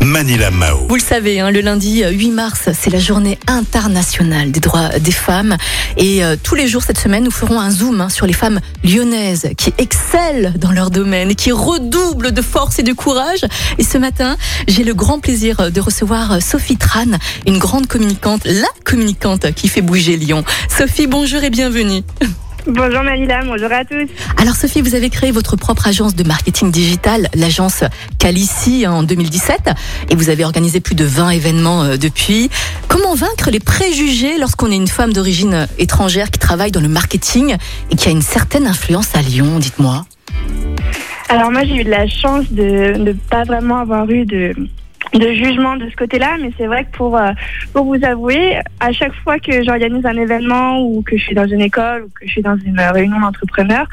Manila Mao. Vous le savez, hein, le lundi euh, 8 mars, c'est la journée internationale des droits des femmes. Et euh, tous les jours cette semaine, nous ferons un zoom hein, sur les femmes lyonnaises qui excellent dans leur domaine et qui redoublent de force et de courage. Et ce matin, j'ai le grand plaisir euh, de recevoir euh, Sophie Tran, une grande communicante, la communicante qui fait bouger Lyon. Sophie, bonjour et bienvenue. Bonjour Manila, bonjour à tous. Alors Sophie, vous avez créé votre propre agence de marketing digital, l'agence Calici en 2017, et vous avez organisé plus de 20 événements euh, depuis. Comment vaincre les préjugés lorsqu'on est une femme d'origine euh, étrangère qui travaille dans le marketing et qui a une certaine influence à Lyon, dites-moi? Alors moi j'ai eu de la chance de ne pas vraiment avoir eu de de jugement de ce côté-là, mais c'est vrai que pour euh, pour vous avouer, à chaque fois que j'organise un événement ou que je suis dans une école ou que je suis dans une réunion d'entrepreneurs,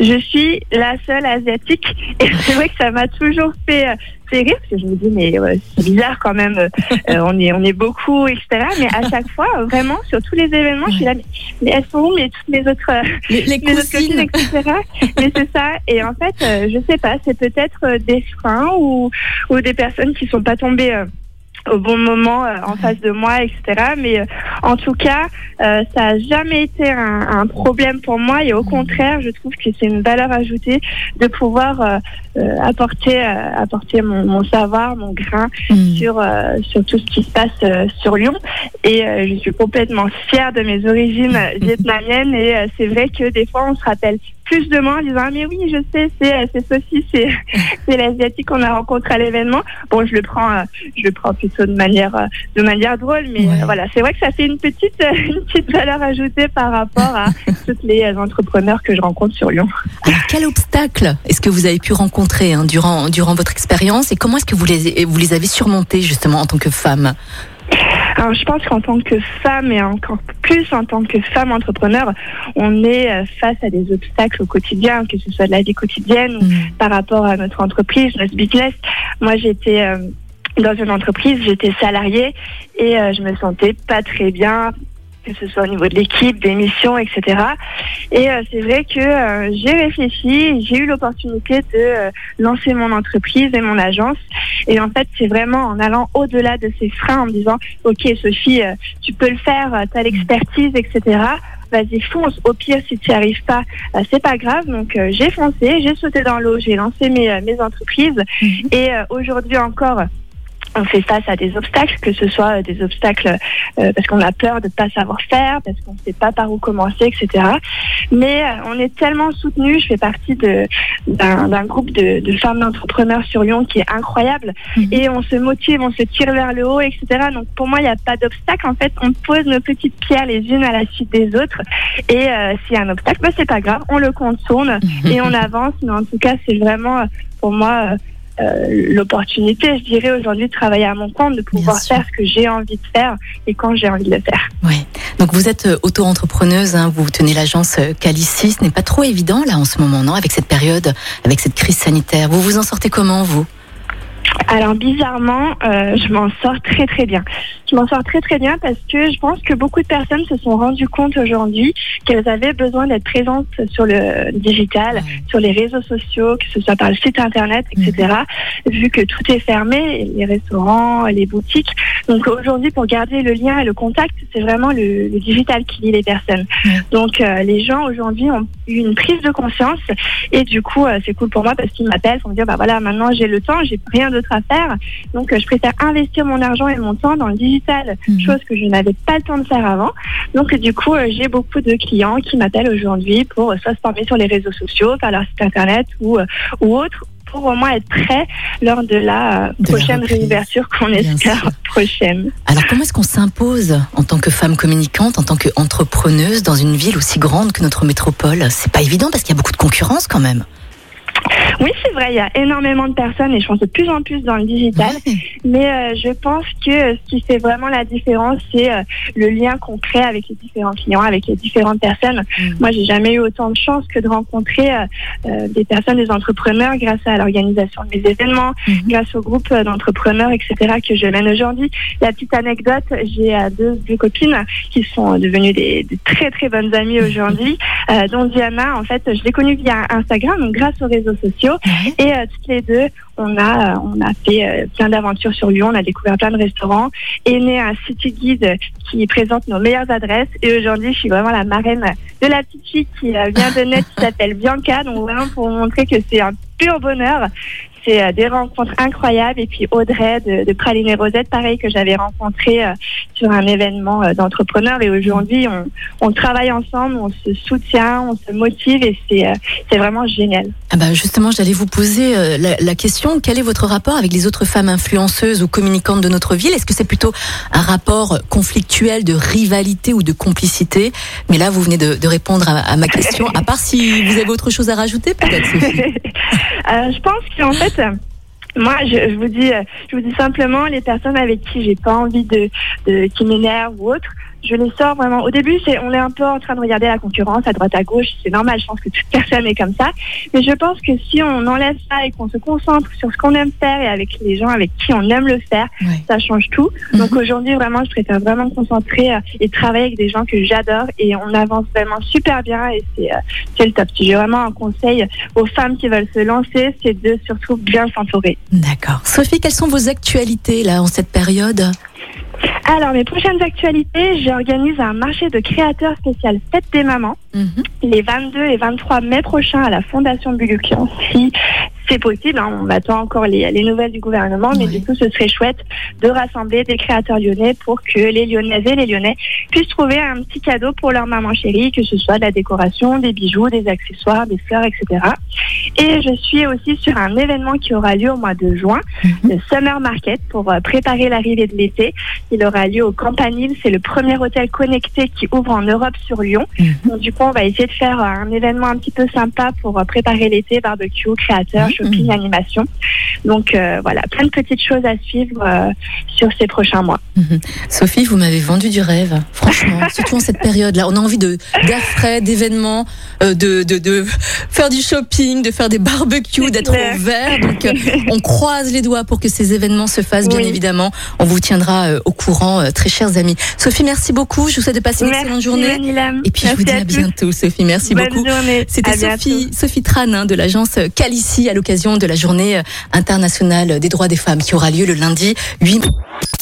je suis la seule asiatique. Et c'est vrai que ça m'a toujours fait euh, fait rire parce que je me dis mais euh, c'est bizarre quand même, euh, euh, on est on est beaucoup etc. Mais à chaque fois, vraiment sur tous les événements, je suis là mais, mais elles sont où mais toutes mes autres euh, Les, les autres copines, etc. Mais c'est ça. Et en fait, euh, je sais pas, c'est peut-être euh, des freins ou, ou des personnes qui sont pas tombées euh, au bon moment euh, en face de moi, etc. Mais euh, en tout cas, euh, ça a jamais été un, un problème pour moi. Et au contraire, je trouve que c'est une valeur ajoutée de pouvoir euh, euh, apporter, euh, apporter mon, mon savoir, mon grain Hmm. sur, euh, sur tout ce qui se passe euh, sur Lyon. Et euh, je suis complètement fière de mes origines vietnamiennes. Et euh, c'est vrai que des fois, on se rappelle plus de moi en disant ah, mais oui, je sais, c'est euh, c'est Sophie, c'est c'est l'asiatique qu'on a rencontré à l'événement. Bon, je le prends, euh, je le prends plutôt de manière euh, de manière drôle, mais Ouais. voilà, c'est vrai que ça fait une petite une petite valeur ajoutée par rapport à toutes les entrepreneurs que je rencontre sur Lyon. Alors quel obstacle est-ce que vous avez pu rencontrer hein, durant durant votre expérience et comment est-ce que vous les vous les avez surmontés justement en tant que femme? Alors, je pense qu'en tant que femme et encore plus en tant que femme entrepreneur, on est euh, face à des obstacles au quotidien, que ce soit de la vie quotidienne ou Hmm. par rapport à notre entreprise, notre business. Moi, j'étais euh, dans une entreprise, j'étais salariée et euh, je me sentais pas très bien que ce soit au niveau de l'équipe, des missions, etc. Et euh, c'est vrai que euh, j'ai réfléchi, j'ai eu l'opportunité de euh, lancer mon entreprise et mon agence. Et en fait, c'est vraiment en allant au-delà de ces freins, en me disant, OK, Sophie, euh, tu peux le faire, tu as l'expertise, etc. Vas-y, fonce. Au pire, si tu n'y arrives pas, euh, c'est pas grave. Donc, euh, j'ai foncé, j'ai sauté dans l'eau, j'ai lancé mes, euh, mes entreprises. Et euh, aujourd'hui encore, on fait face à des obstacles, que ce soit euh, des obstacles euh, parce qu'on a peur de ne pas savoir faire, parce qu'on ne sait pas par où commencer, etc. Mais euh, on est tellement soutenus. Je fais partie d'un groupe de, de femmes d'entrepreneurs sur Lyon qui est incroyable. Mhm. Et on se motive, on se tire vers le haut, etc. Donc pour moi, il n'y a pas d'obstacle. En fait, on pose nos petites pierres les unes à la suite des autres. Et euh, s'il y a un obstacle, bah, c'est pas grave, on le contourne et on avance. Mais en tout cas, c'est vraiment pour moi l'opportunité, je dirais aujourd'hui, de travailler à mon compte, de pouvoir faire ce que j'ai envie de faire et quand j'ai envie de le faire. Oui. Donc vous êtes euh, auto-entrepreneuse, hein, vous tenez l'agence euh, Calici. Ce n'est pas trop évident là en ce moment, non Avec cette période, avec cette crise sanitaire. Vous vous en sortez comment, vous? Alors bizarrement, euh, je m'en sors très très bien. Je m'en sors très très bien parce que je pense que beaucoup de personnes se sont rendues compte aujourd'hui qu'elles avaient besoin d'être présentes sur le digital, sur les réseaux sociaux, que ce soit par le site internet, etc. Vu que tout est fermé, les restaurants, les boutiques. Donc aujourd'hui, pour garder le lien et le contact, c'est vraiment le, le digital qui lie les personnes. Mhm. Donc euh, les gens aujourd'hui ont eu une prise de conscience et du coup, euh, c'est cool pour moi parce qu'ils m'appellent pour me dire, bah voilà, maintenant j'ai le temps, j'ai rien d'autre à faire. Donc euh, je préfère investir mon argent et mon temps dans le digital, Mhm. chose que je n'avais pas le temps de faire avant. Donc du coup, euh, j'ai beaucoup de clients qui m'appellent aujourd'hui pour euh, soit se former sur les réseaux sociaux, faire leur site internet ou, ou autre pour au moins être prêt lors de la De la prochaine reprise. réouverture qu'on espère prochaine. Alors comment est-ce qu'on s'impose en tant que femme communicante, en tant qu'entrepreneuse dans une ville aussi grande que notre métropole? C'est pas évident parce qu'il y a beaucoup de concurrence quand même. Oui, c'est vrai, il y a énormément de personnes et je pense de plus en plus dans le digital. Mais euh, je pense que ce qui fait vraiment la différence, c'est euh, le lien qu'on crée avec les différents clients, avec les différentes personnes. Mm. Moi, j'ai jamais eu autant de chance que de rencontrer euh, euh, des personnes, des entrepreneurs, grâce à l'organisation de mes événements, Mhm. grâce au groupe euh, d'entrepreneurs, etc., que je mène aujourd'hui. La petite anecdote, j'ai euh, deux, deux copines qui sont devenues des, des très très bonnes amies aujourd'hui, euh, dont Diana, en fait, je l'ai connue via Instagram, donc grâce aux réseaux sociaux. Ouais. Et euh, toutes les deux, on a, euh, on a fait euh, plein d'aventures sur Lyon, on a découvert plein de restaurants, est né un city guide qui présente nos meilleures adresses. Et aujourd'hui, je suis vraiment la marraine de la petite fille qui vient de naître, qui s'appelle Bianca. Donc vraiment pour vous montrer que c'est un pur bonheur. C'est euh, des rencontres incroyables. Et puis Audrey de, de Praline et Rosette, pareil, que j'avais rencontré euh, sur un événement euh, d'entrepreneurs. Et aujourd'hui, on, on travaille ensemble, on se soutient, on se motive et c'est euh, vraiment génial. Ah bah justement, j'allais vous poser la, la question quel est votre rapport avec les autres femmes influenceuses ou communicantes de notre ville? Est-ce que c'est plutôt un rapport conflictuel de rivalité ou de complicité? Mais là, vous venez de, de répondre à, à ma question. À part si vous avez autre chose à rajouter, peut-être. Sophie je pense qu'en fait, moi, je, je vous dis, euh, je vous dis simplement les personnes avec qui j'ai pas envie de, de qui m'énervent ou autre. Je les sors vraiment. Au début, c'est, on est un peu en train de regarder la concurrence à droite à gauche. C'est normal. Je pense que toute personne est comme ça. Mais je pense que si on enlève ça et qu'on se concentre sur ce qu'on aime faire et avec les gens avec qui on aime le faire, Ouais. ça change tout. Mhm. Donc aujourd'hui, vraiment, je préfère vraiment me concentrer euh, et travailler avec des gens que j'adore et on avance vraiment super bien et c'est, euh, c'est le top. Si j'ai vraiment un conseil aux femmes qui veulent se lancer, c'est de surtout bien s'entourer. D'accord. Sophie, quelles sont vos actualités là en cette période? Alors, mes prochaines actualités, j'organise un marché de créateurs spécial Fête des mamans Mhm. les 22 et 23 mai prochains à la Fondation. Si c'est possible, hein, on attend encore les, les nouvelles du gouvernement, mais Oui. du coup, ce serait chouette de rassembler des créateurs lyonnais pour que les Lyonnaises et les Lyonnais puissent trouver un petit cadeau pour leur maman chérie, que ce soit de la décoration, des bijoux, des accessoires, des fleurs, etc. Et je suis aussi sur un événement qui aura lieu au mois de juin, Mhm. le Summer Market, pour euh, préparer l'arrivée de l'été. Il aura lieu au Campanile. C'est le premier hôtel connecté qui ouvre en Europe sur Lyon. Mhm. Donc, du coup, on va essayer de faire euh, un événement un petit peu sympa pour euh, préparer l'été, barbecue, créateurs, Mhm. Shopping, animation. Donc euh, voilà, plein de petites choses à suivre euh, sur ces prochains mois. Sophie, vous m'avez vendu du rêve, franchement, surtout en cette période-là. On a envie de d'air frais, d'événements, euh, de, de, de faire du shopping, de faire des barbecues, d'être au vert. Donc, on croise les doigts pour que ces événements se fassent, bien évidemment. On vous tiendra au courant, très chers amis. Sophie, merci beaucoup. Je vous souhaite de passer une excellente journée. Et puis, je vous dis à bientôt, Sophie. Merci Bonne beaucoup. journée. C'était bientôt. Sophie, Sophie Tran hein, de l'agence Calici à l'occasion de la journée euh, internationale des droits des femmes qui aura lieu le lundi 8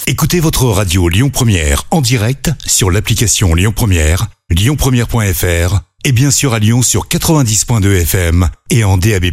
Écoutez votre radio Lyon Première en direct sur l'application Lyon Première, lyonpremière.fr et bien sûr à Lyon sur 90.2 FM et en DAB+.